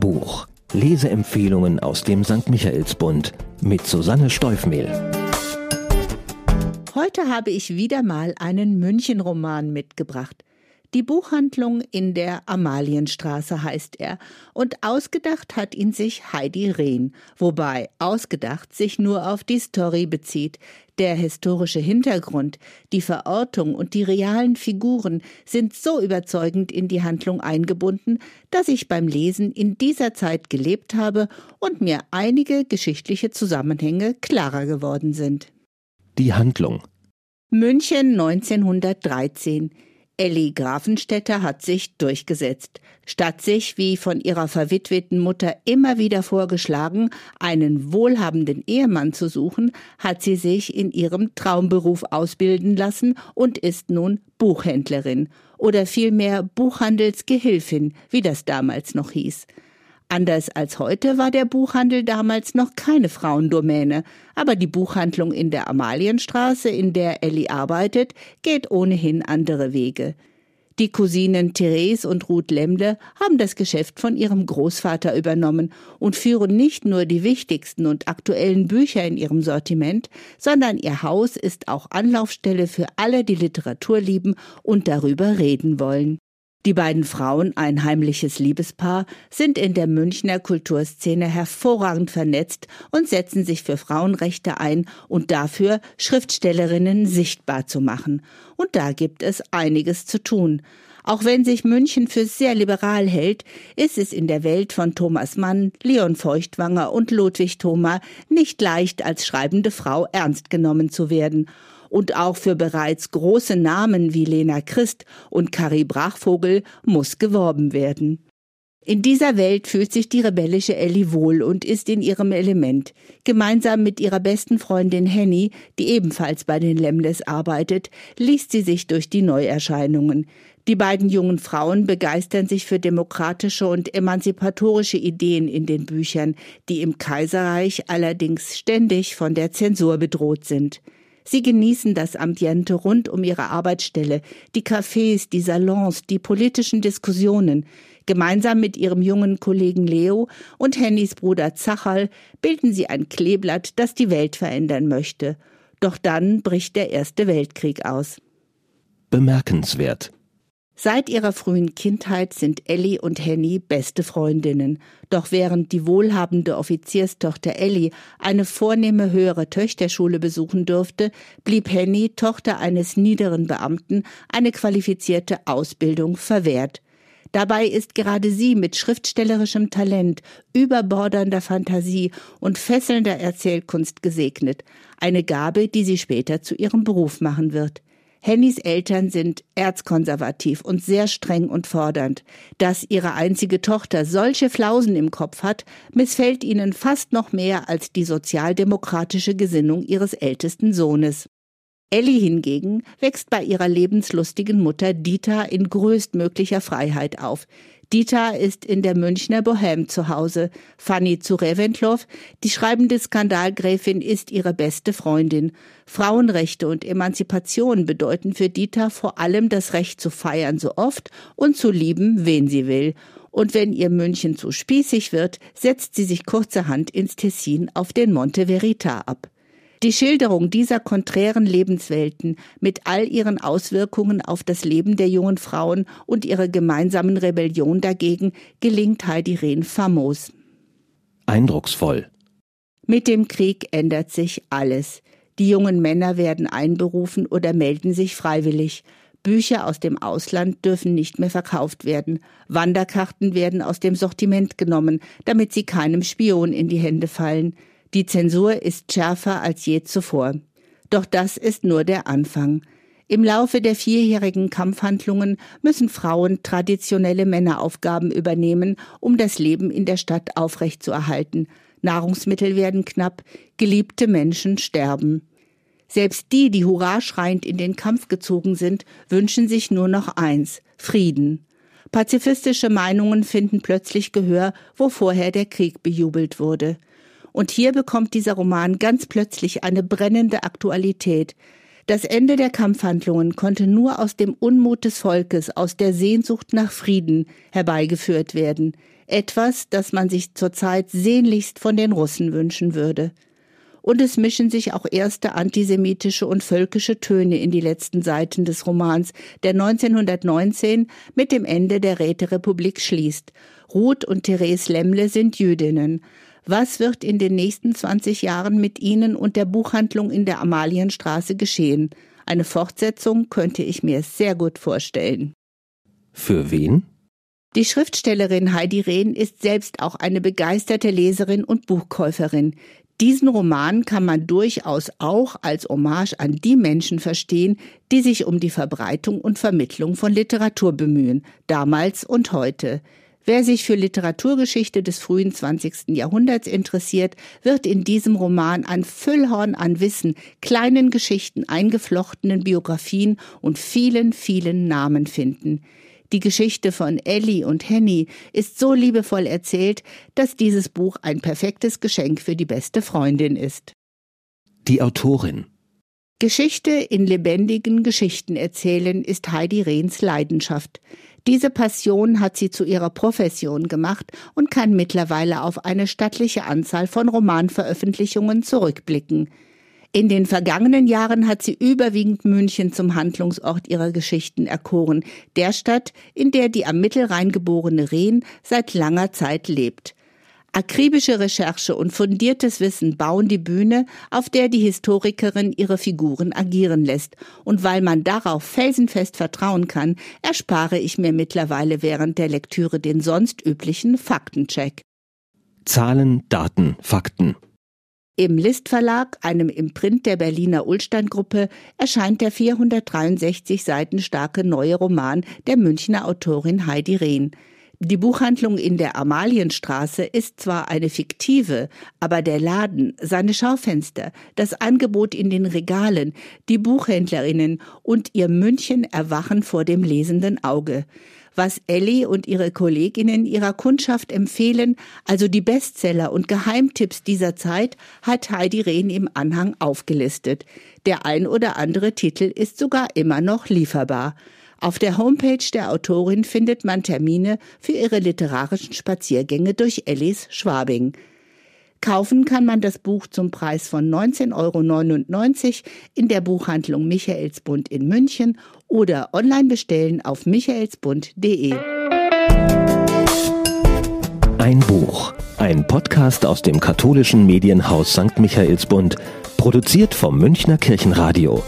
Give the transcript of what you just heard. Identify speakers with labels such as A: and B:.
A: Hörbuch. Leseempfehlungen aus dem St. Michaelsbund mit Susanne Steufmehl.
B: Heute habe ich wieder mal einen Münchenroman mitgebracht. Die Buchhandlung in der Amalienstraße heißt er, und ausgedacht hat ihn sich Heidi Rehn, wobei ausgedacht sich nur auf die Story bezieht. Der historische Hintergrund, die Verortung und die realen Figuren sind so überzeugend in die Handlung eingebunden, dass ich beim Lesen in dieser Zeit gelebt habe und mir einige geschichtliche Zusammenhänge klarer geworden sind.
A: Die Handlung
B: München 1913 Elli Grafenstetter hat sich durchgesetzt. Statt sich, wie von ihrer verwitweten Mutter immer wieder vorgeschlagen, einen wohlhabenden Ehemann zu suchen, hat sie sich in ihrem Traumberuf ausbilden lassen und ist nun Buchhändlerin oder vielmehr Buchhandelsgehilfin, wie das damals noch hieß. Anders als heute war der Buchhandel damals noch keine Frauendomäne, aber die Buchhandlung in der Amalienstraße, in der Elli arbeitet, geht ohnehin andere Wege. Die Cousinen Therese und Ruth Lemle haben das Geschäft von ihrem Großvater übernommen und führen nicht nur die wichtigsten und aktuellen Bücher in ihrem Sortiment, sondern ihr Haus ist auch Anlaufstelle für alle, die Literatur lieben und darüber reden wollen. Die beiden Frauen, ein heimliches Liebespaar, sind in der Münchner Kulturszene hervorragend vernetzt und setzen sich für Frauenrechte ein und dafür, Schriftstellerinnen sichtbar zu machen. Und da gibt es einiges zu tun. Auch wenn sich München für sehr liberal hält, ist es in der Welt von Thomas Mann, Leon Feuchtwanger und Ludwig Thoma nicht leicht, als schreibende Frau ernst genommen zu werden und auch für bereits große Namen wie Lena Christ und Carrie Brachvogel muss geworben werden. In dieser Welt fühlt sich die rebellische Ellie wohl und ist in ihrem Element. Gemeinsam mit ihrer besten Freundin Henny, die ebenfalls bei den Lemles arbeitet, liest sie sich durch die Neuerscheinungen. Die beiden jungen Frauen begeistern sich für demokratische und emanzipatorische Ideen in den Büchern, die im Kaiserreich allerdings ständig von der Zensur bedroht sind. Sie genießen das Ambiente rund um ihre Arbeitsstelle, die Cafés, die Salons, die politischen Diskussionen. Gemeinsam mit ihrem jungen Kollegen Leo und Hennys Bruder Zacherl bilden sie ein Kleeblatt, das die Welt verändern möchte. Doch dann bricht der Erste Weltkrieg aus.
A: Bemerkenswert.
B: Seit ihrer frühen Kindheit sind Ellie und Henny beste Freundinnen. Doch während die wohlhabende Offizierstochter Ellie eine vornehme höhere Töchterschule besuchen durfte, blieb Henny, Tochter eines niederen Beamten, eine qualifizierte Ausbildung verwehrt. Dabei ist gerade sie mit schriftstellerischem Talent, überbordernder Fantasie und fesselnder Erzählkunst gesegnet, eine Gabe, die sie später zu ihrem Beruf machen wird. Hennys Eltern sind erzkonservativ und sehr streng und fordernd. Dass ihre einzige Tochter solche Flausen im Kopf hat, missfällt ihnen fast noch mehr als die sozialdemokratische Gesinnung ihres ältesten Sohnes. Ellie hingegen wächst bei ihrer lebenslustigen Mutter Dieter in größtmöglicher Freiheit auf. Dieter ist in der Münchner Bohème zu Hause. Fanny zu Reventlow, die schreibende Skandalgräfin, ist ihre beste Freundin. Frauenrechte und Emanzipation bedeuten für Dieter vor allem das Recht zu feiern so oft und zu lieben, wen sie will. Und wenn ihr München zu spießig wird, setzt sie sich kurzerhand ins Tessin auf den Monte Verita ab. Die Schilderung dieser konträren Lebenswelten mit all ihren Auswirkungen auf das Leben der jungen Frauen und ihrer gemeinsamen Rebellion dagegen gelingt Heidi Rehn famos.
A: Eindrucksvoll.
B: Mit dem Krieg ändert sich alles. Die jungen Männer werden einberufen oder melden sich freiwillig. Bücher aus dem Ausland dürfen nicht mehr verkauft werden. Wanderkarten werden aus dem Sortiment genommen, damit sie keinem Spion in die Hände fallen. Die Zensur ist schärfer als je zuvor. Doch das ist nur der Anfang. Im Laufe der vierjährigen Kampfhandlungen müssen Frauen traditionelle Männeraufgaben übernehmen, um das Leben in der Stadt aufrechtzuerhalten. Nahrungsmittel werden knapp, geliebte Menschen sterben. Selbst die, die hurra schreiend in den Kampf gezogen sind, wünschen sich nur noch eins Frieden. Pazifistische Meinungen finden plötzlich Gehör, wo vorher der Krieg bejubelt wurde. Und hier bekommt dieser Roman ganz plötzlich eine brennende Aktualität. Das Ende der Kampfhandlungen konnte nur aus dem Unmut des Volkes, aus der Sehnsucht nach Frieden herbeigeführt werden, etwas, das man sich zurzeit sehnlichst von den Russen wünschen würde. Und es mischen sich auch erste antisemitische und völkische Töne in die letzten Seiten des Romans, der 1919 mit dem Ende der Räterepublik schließt. Ruth und Therese Lemmle sind Jüdinnen. Was wird in den nächsten 20 Jahren mit Ihnen und der Buchhandlung in der Amalienstraße geschehen? Eine Fortsetzung könnte ich mir sehr gut vorstellen.
A: Für wen?
B: Die Schriftstellerin Heidi Rehn ist selbst auch eine begeisterte Leserin und Buchkäuferin. Diesen Roman kann man durchaus auch als Hommage an die Menschen verstehen, die sich um die Verbreitung und Vermittlung von Literatur bemühen, damals und heute. Wer sich für Literaturgeschichte des frühen 20. Jahrhunderts interessiert, wird in diesem Roman ein Füllhorn an Wissen, kleinen Geschichten, eingeflochtenen Biografien und vielen, vielen Namen finden. Die Geschichte von Ellie und Henny ist so liebevoll erzählt, dass dieses Buch ein perfektes Geschenk für die beste Freundin ist.
A: Die Autorin
B: Geschichte in lebendigen Geschichten erzählen ist Heidi Rehns Leidenschaft. Diese Passion hat sie zu ihrer Profession gemacht und kann mittlerweile auf eine stattliche Anzahl von Romanveröffentlichungen zurückblicken. In den vergangenen Jahren hat sie überwiegend München zum Handlungsort ihrer Geschichten erkoren, der Stadt, in der die am Mittelrhein geborene Rehn seit langer Zeit lebt. Akribische Recherche und fundiertes Wissen bauen die Bühne, auf der die Historikerin ihre Figuren agieren lässt. Und weil man darauf felsenfest vertrauen kann, erspare ich mir mittlerweile während der Lektüre den sonst üblichen Faktencheck.
A: Zahlen, Daten, Fakten.
B: Im List Verlag, einem Imprint der Berliner Ullstein-Gruppe, erscheint der 463 Seiten starke neue Roman der Münchner Autorin Heidi Rehn. Die Buchhandlung in der Amalienstraße ist zwar eine fiktive, aber der Laden, seine Schaufenster, das Angebot in den Regalen, die Buchhändlerinnen und ihr München erwachen vor dem lesenden Auge was Ellie und ihre Kolleginnen ihrer Kundschaft empfehlen, also die Bestseller und Geheimtipps dieser Zeit, hat Heidi Rehn im Anhang aufgelistet. Der ein oder andere Titel ist sogar immer noch lieferbar. Auf der Homepage der Autorin findet man Termine für ihre literarischen Spaziergänge durch Ellis Schwabing. Kaufen kann man das Buch zum Preis von 19,99 Euro in der Buchhandlung Michaelsbund in München oder online bestellen auf michaelsbund.de.
A: Ein Buch, ein Podcast aus dem katholischen Medienhaus St. Michaelsbund, produziert vom Münchner Kirchenradio.